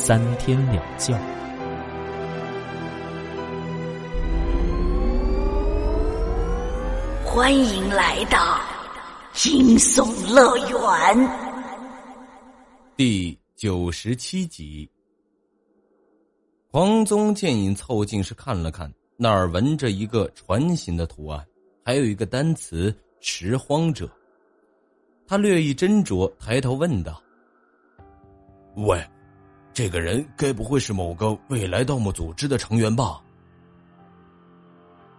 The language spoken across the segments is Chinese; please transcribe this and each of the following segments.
三天两觉。欢迎来到惊悚乐园。第九十七集，黄宗剑影凑近是看了看，那儿纹着一个船形的图案，还有一个单词“拾荒者”。他略一斟酌，抬头问道：“喂。”这个人该不会是某个未来盗墓组织的成员吧？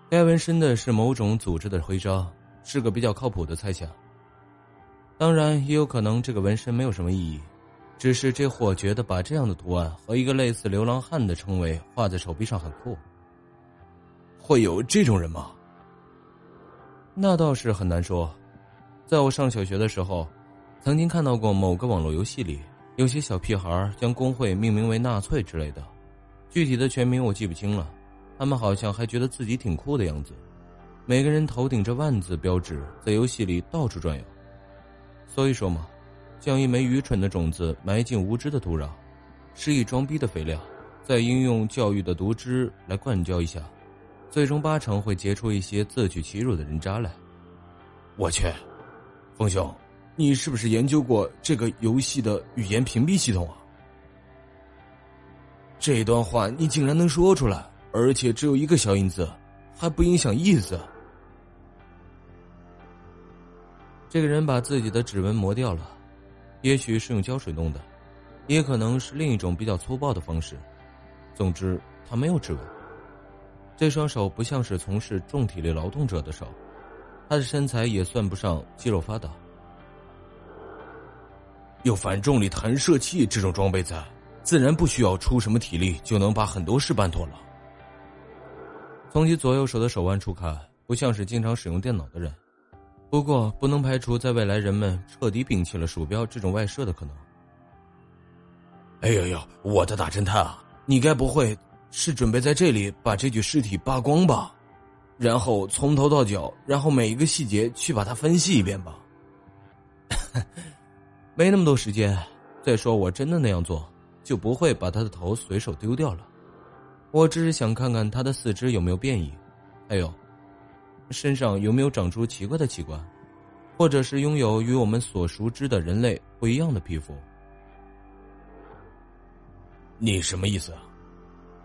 该纹身的是某种组织的徽章，是个比较靠谱的猜想。当然，也有可能这个纹身没有什么意义，只是这货觉得把这样的图案和一个类似流浪汉的称谓画在手臂上很酷。会有这种人吗？那倒是很难说。在我上小学的时候，曾经看到过某个网络游戏里。有些小屁孩将工会命名为纳粹之类的，具体的全名我记不清了。他们好像还觉得自己挺酷的样子，每个人头顶着万字标志，在游戏里到处转悠。所以说嘛，将一枚愚蠢的种子埋进无知的土壤，施以装逼的肥料，再应用教育的毒汁来灌浇一下，最终八成会结出一些自取其辱的人渣来。我去，风兄。你是不是研究过这个游戏的语言屏蔽系统啊？这段话你竟然能说出来，而且只有一个小印子，还不影响意思。这个人把自己的指纹磨掉了，也许是用胶水弄的，也可能是另一种比较粗暴的方式。总之，他没有指纹。这双手不像是从事重体力劳动者的手，他的身材也算不上肌肉发达。有反重力弹射器这种装备在，自然不需要出什么体力就能把很多事办妥了。从其左右手的手腕处看，不像是经常使用电脑的人。不过，不能排除在未来人们彻底摒弃了鼠标这种外设的可能。哎呦呦，我的大侦探啊，你该不会是准备在这里把这具尸体扒光吧？然后从头到脚，然后每一个细节去把它分析一遍吧？没那么多时间。再说，我真的那样做，就不会把他的头随手丢掉了。我只是想看看他的四肢有没有变异，还有，身上有没有长出奇怪的器官，或者是拥有与我们所熟知的人类不一样的皮肤。你什么意思啊？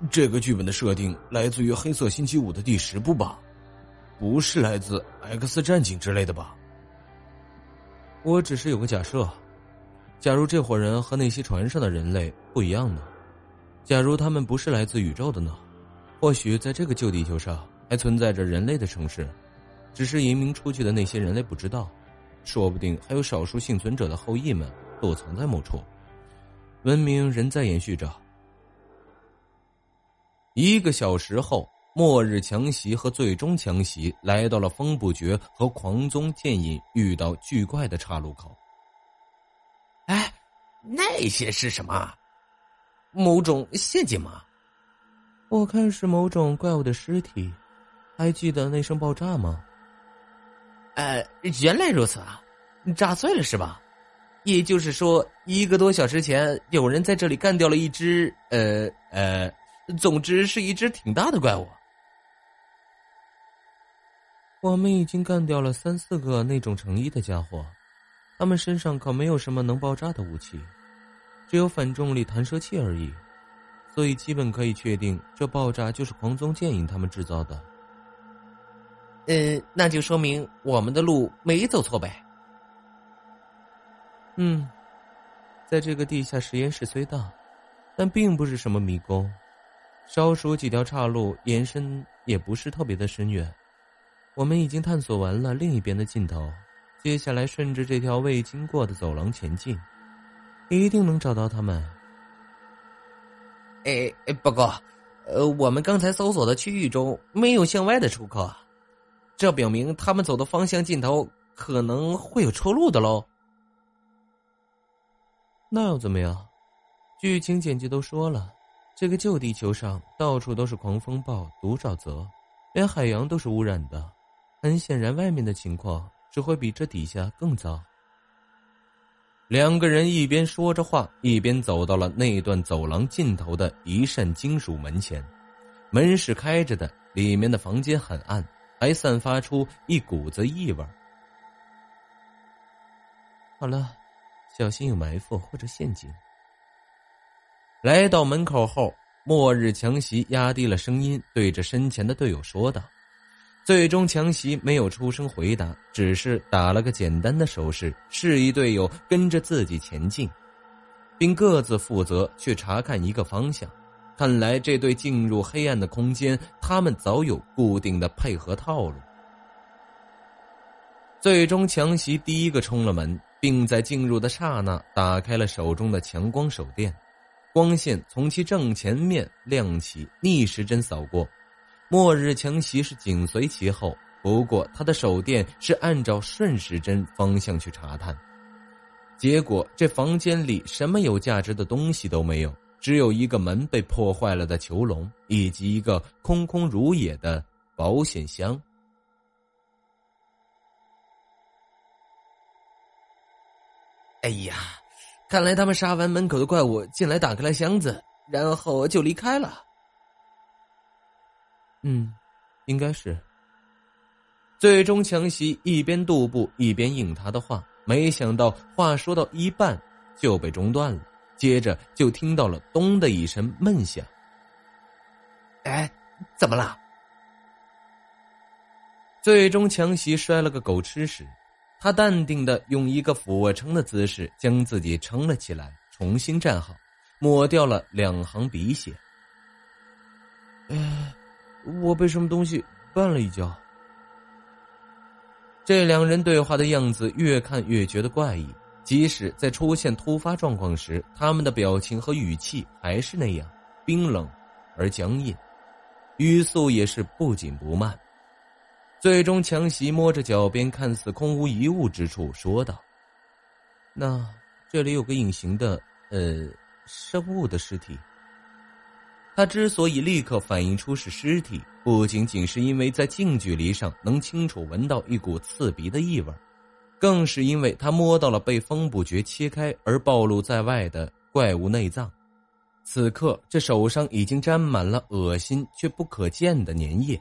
这个剧本的设定来自于《黑色星期五》的第十部吧？不是来自《X 战警》之类的吧？我只是有个假设。假如这伙人和那些船上的人类不一样呢？假如他们不是来自宇宙的呢？或许在这个旧地球上还存在着人类的城市，只是移民出去的那些人类不知道。说不定还有少数幸存者的后裔们躲藏在某处，文明仍在延续着。一个小时后，末日强袭和最终强袭来到了风不绝和狂宗剑影遇到巨怪的岔路口。哎，那些是什么？某种陷阱吗？我看是某种怪物的尸体。还记得那声爆炸吗？呃，原来如此啊，炸碎了是吧？也就是说，一个多小时前有人在这里干掉了一只……呃呃，总之是一只挺大的怪物。我们已经干掉了三四个那种成衣的家伙。他们身上可没有什么能爆炸的武器，只有反重力弹射器而已，所以基本可以确定，这爆炸就是狂宗剑影他们制造的。呃，那就说明我们的路没走错呗。嗯，在这个地下实验室虽大，但并不是什么迷宫，少数几条岔路延伸也不是特别的深远。我们已经探索完了另一边的尽头。接下来顺着这条未经过的走廊前进，一定能找到他们。哎哎，不过，呃，我们刚才搜索的区域中没有向外的出口，这表明他们走的方向尽头可能会有出路的喽。那又怎么样？剧情简介都说了，这个旧地球上到处都是狂风暴、毒沼泽，连海洋都是污染的。很显然，外面的情况只会比这底下更糟。两个人一边说着话，一边走到了那段走廊尽头的一扇金属门前。门是开着的，里面的房间很暗，还散发出一股子异味。好了，小心有埋伏或者陷阱。来到门口后，末日强袭压低了声音，对着身前的队友说道。最终，强袭没有出声回答，只是打了个简单的手势，示意队友跟着自己前进，并各自负责去查看一个方向。看来，这对进入黑暗的空间，他们早有固定的配合套路。最终，强袭第一个冲了门，并在进入的刹那打开了手中的强光手电，光线从其正前面亮起，逆时针扫过。末日强袭是紧随其后，不过他的手电是按照顺时针方向去查探，结果这房间里什么有价值的东西都没有，只有一个门被破坏了的囚笼，以及一个空空如也的保险箱。哎呀，看来他们杀完门口的怪物，进来打开了箱子，然后就离开了。嗯，应该是。最终，强袭一边踱步一边应他的话，没想到话说到一半就被中断了，接着就听到了“咚”的一声闷响。哎，怎么了？最终，强袭摔了个狗吃屎，他淡定的用一个俯卧撑的姿势将自己撑了起来，重新站好，抹掉了两行鼻血。哎。我被什么东西绊了一跤。这两人对话的样子越看越觉得怪异，即使在出现突发状况时，他们的表情和语气还是那样冰冷而僵硬，语速也是不紧不慢。最终，强袭摸着脚边看似空无一物之处，说道：“那这里有个隐形的呃生物的尸体。”他之所以立刻反映出是尸体，不仅仅是因为在近距离上能清楚闻到一股刺鼻的异味，更是因为他摸到了被风不觉切开而暴露在外的怪物内脏。此刻，这手上已经沾满了恶心却不可见的粘液。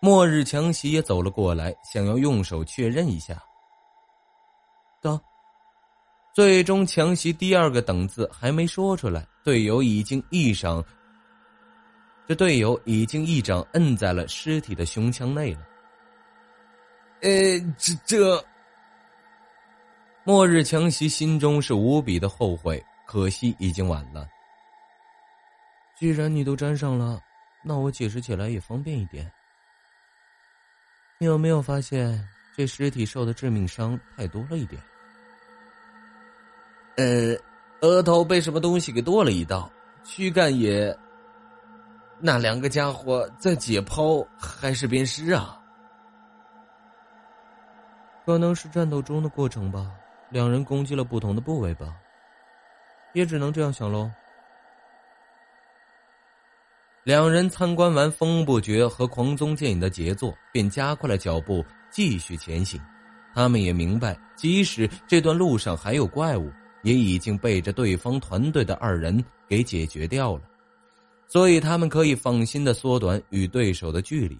末日强袭也走了过来，想要用手确认一下。等，最终强袭第二个“等”字还没说出来，队友已经一掌。这队友已经一掌摁在了尸体的胸腔内了。呃，这这，末日强袭心中是无比的后悔，可惜已经晚了。既然你都粘上了，那我解释起来也方便一点。你有没有发现这尸体受的致命伤太多了一点？呃，额头被什么东西给剁了一刀，躯干也。那两个家伙在解剖还是鞭尸啊？可能是战斗中的过程吧，两人攻击了不同的部位吧，也只能这样想喽。两人参观完风不绝和狂宗剑影的杰作，便加快了脚步继续前行。他们也明白，即使这段路上还有怪物，也已经被这对方团队的二人给解决掉了。所以他们可以放心的缩短与对手的距离。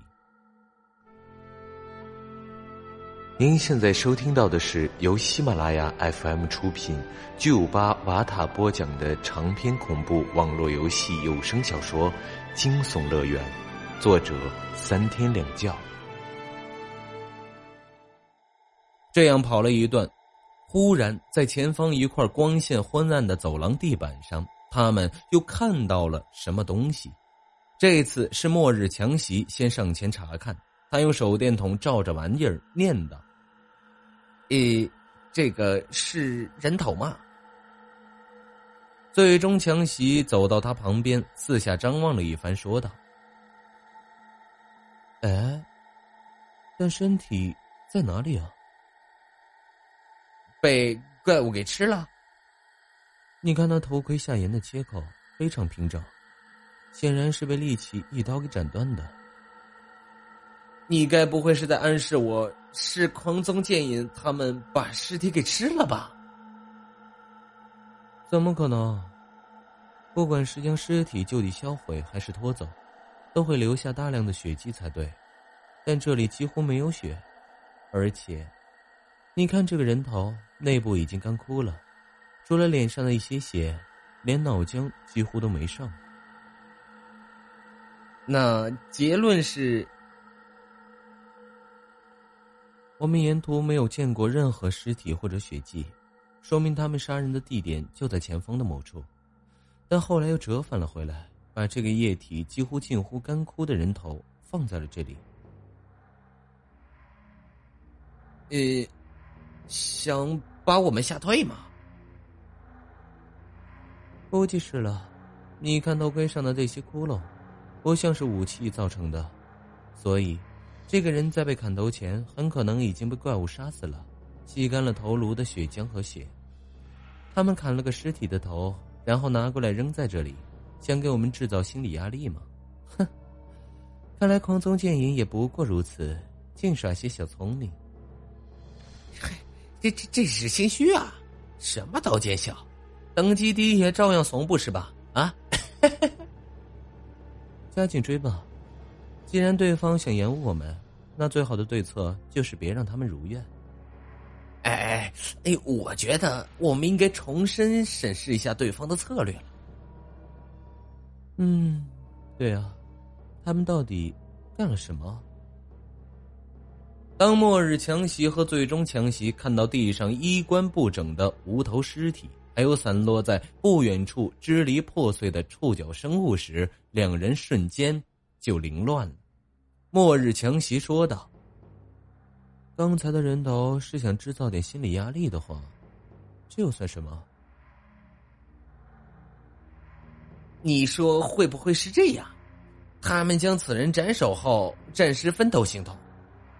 您现在收听到的是由喜马拉雅 FM 出品、巨五八瓦塔播讲的长篇恐怖网络游戏有声小说《惊悚乐园》，作者三天两觉。这样跑了一段，忽然在前方一块光线昏暗的走廊地板上。他们又看到了什么东西？这次是末日强袭先上前查看，他用手电筒照着玩意儿，念叨：“咦，这个是人头吗？”最终，强袭走到他旁边，四下张望了一番，说道：“哎，但身体在哪里啊？被怪物给吃了？你看那头盔下沿的切口非常平整，显然是被利器一刀给斩断的。你该不会是在暗示我是狂宗剑影他们把尸体给吃了吧？”怎么可能？不管是将尸体就地销毁，还是拖走，都会留下大量的血迹才对。但这里几乎没有血，而且，你看这个人头内部已经干枯了，除了脸上的一些血，连脑浆几乎都没剩。那结论是，我们沿途没有见过任何尸体或者血迹。说明他们杀人的地点就在前方的某处，但后来又折返了回来，把这个液体几乎近乎干枯的人头放在了这里。呃，想把我们吓退吗？估计是了。你看头盔上的这些窟窿，不像是武器造成的，所以这个人在被砍头前很可能已经被怪物杀死了。吸干了头颅的血浆和血，他们砍了个尸体的头，然后拿过来扔在这里，想给我们制造心理压力吗？哼！看来狂宗剑影也不过如此，净耍些小聪明。嘿，这这这是心虚啊！什么都见效，等级低也照样怂，不是吧？啊！加紧追吧！既然对方想延误我们，那最好的对策就是别让他们如愿。哎哎哎！我觉得我们应该重新审视一下对方的策略了。嗯，对啊，他们到底干了什么？当末日强袭和最终强袭看到地上衣冠不整的无头尸体，还有散落在不远处支离破碎的触角生物时，两人瞬间就凌乱了。末日强袭说道。刚才的人头是想制造点心理压力的话，这又算什么？你说会不会是这样？他们将此人斩首后，暂时分头行动。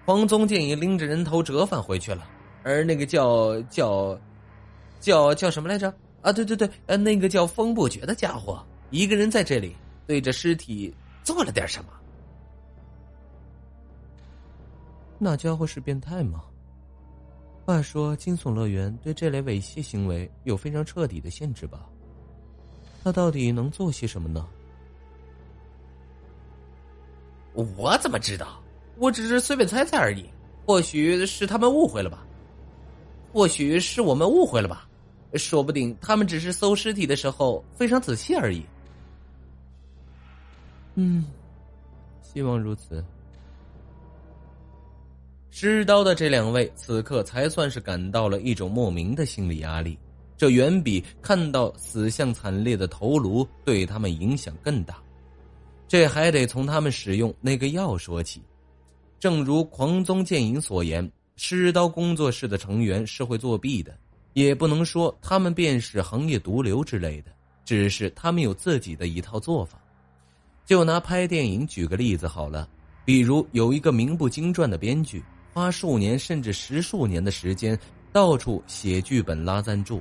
黄宗建也拎着人头折返回去了，而那个叫叫叫叫什么来着？啊，对对对，呃，那个叫风不绝的家伙，一个人在这里对着尸体做了点什么。那家伙是变态吗？话说，惊悚乐园对这类猥亵行为有非常彻底的限制吧？他到底能做些什么呢？我怎么知道？我只是随便猜猜而已。或许是他们误会了吧？或许是我们误会了吧？说不定他们只是搜尸体的时候非常仔细而已。嗯，希望如此。施刀的这两位此刻才算是感到了一种莫名的心理压力，这远比看到死相惨烈的头颅对他们影响更大。这还得从他们使用那个药说起。正如狂宗剑影所言，施刀工作室的成员是会作弊的，也不能说他们便是行业毒瘤之类的，只是他们有自己的一套做法。就拿拍电影举个例子好了，比如有一个名不经传的编剧。花数年甚至十数年的时间，到处写剧本拉赞助，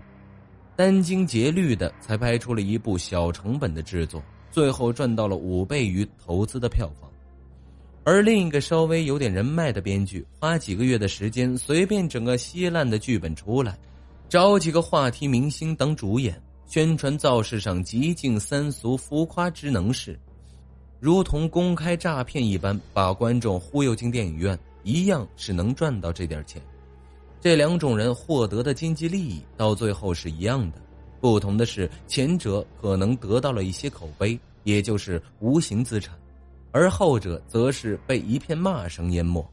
殚精竭虑的才拍出了一部小成本的制作，最后赚到了五倍于投资的票房。而另一个稍微有点人脉的编剧，花几个月的时间，随便整个稀烂的剧本出来，找几个话题明星当主演，宣传造势上极尽三俗浮夸之能事，如同公开诈骗一般，把观众忽悠进电影院。一样是能赚到这点钱，这两种人获得的经济利益到最后是一样的，不同的是前者可能得到了一些口碑，也就是无形资产，而后者则是被一片骂声淹没。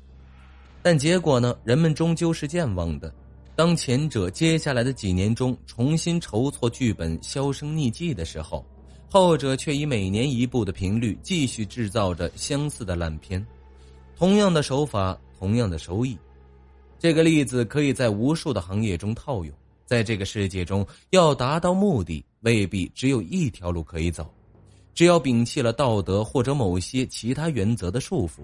但结果呢？人们终究是健忘的。当前者接下来的几年中重新筹措剧本销声匿迹的时候，后者却以每年一部的频率继续制造着相似的烂片。同样的手法，同样的收益，这个例子可以在无数的行业中套用。在这个世界中，要达到目的，未必只有一条路可以走。只要摒弃了道德或者某些其他原则的束缚，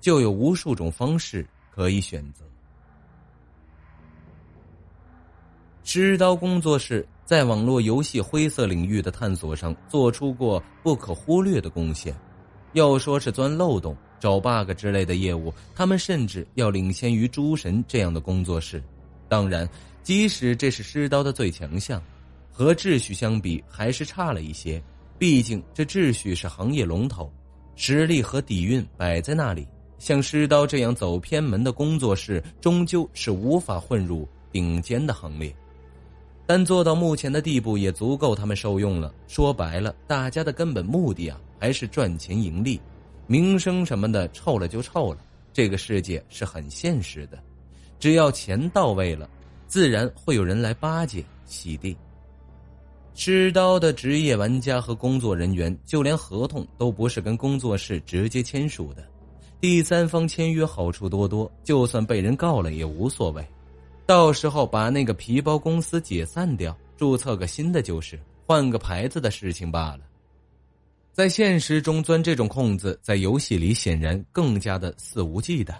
就有无数种方式可以选择。狮刀工作室在网络游戏灰色领域的探索上做出过不可忽略的贡献。要说是钻漏洞、找 bug 之类的业务，他们甚至要领先于诸神这样的工作室。当然，即使这是狮刀的最强项，和秩序相比还是差了一些。毕竟这秩序是行业龙头，实力和底蕴摆在那里。像狮刀这样走偏门的工作室，终究是无法混入顶尖的行列。但做到目前的地步也足够他们受用了。说白了，大家的根本目的啊，还是赚钱盈利，名声什么的臭了就臭了。这个世界是很现实的，只要钱到位了，自然会有人来巴结洗地。持刀的职业玩家和工作人员，就连合同都不是跟工作室直接签署的，第三方签约好处多多，就算被人告了也无所谓。到时候把那个皮包公司解散掉，注册个新的就是，换个牌子的事情罢了。在现实中钻这种空子，在游戏里显然更加的肆无忌惮。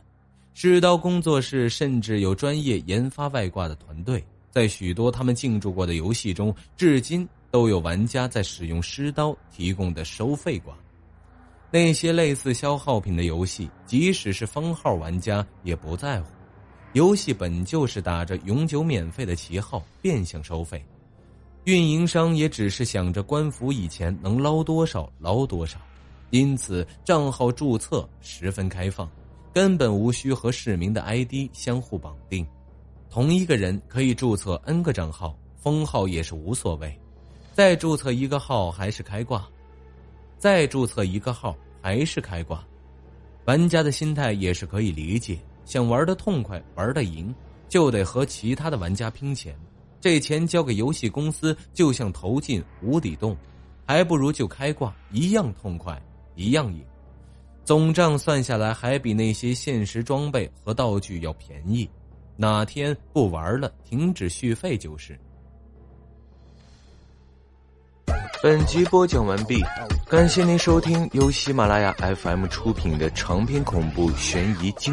狮刀工作室甚至有专业研发外挂的团队，在许多他们进驻过的游戏中，至今都有玩家在使用狮刀提供的收费挂。那些类似消耗品的游戏，即使是封号玩家也不在乎。游戏本就是打着永久免费的旗号变相收费，运营商也只是想着官服以前能捞多少捞多少，因此账号注册十分开放，根本无需和市民的 ID 相互绑定，同一个人可以注册 N 个账号，封号也是无所谓，再注册一个号还是开挂，再注册一个号还是开挂，玩家的心态也是可以理解。想玩的痛快，玩的赢，就得和其他的玩家拼钱。这钱交给游戏公司，就像投进无底洞，还不如就开挂，一样痛快，一样赢。总账算下来，还比那些现实装备和道具要便宜。哪天不玩了，停止续费就是。本集播讲完毕，感谢您收听由喜马拉雅 FM 出品的长篇恐怖悬疑惊。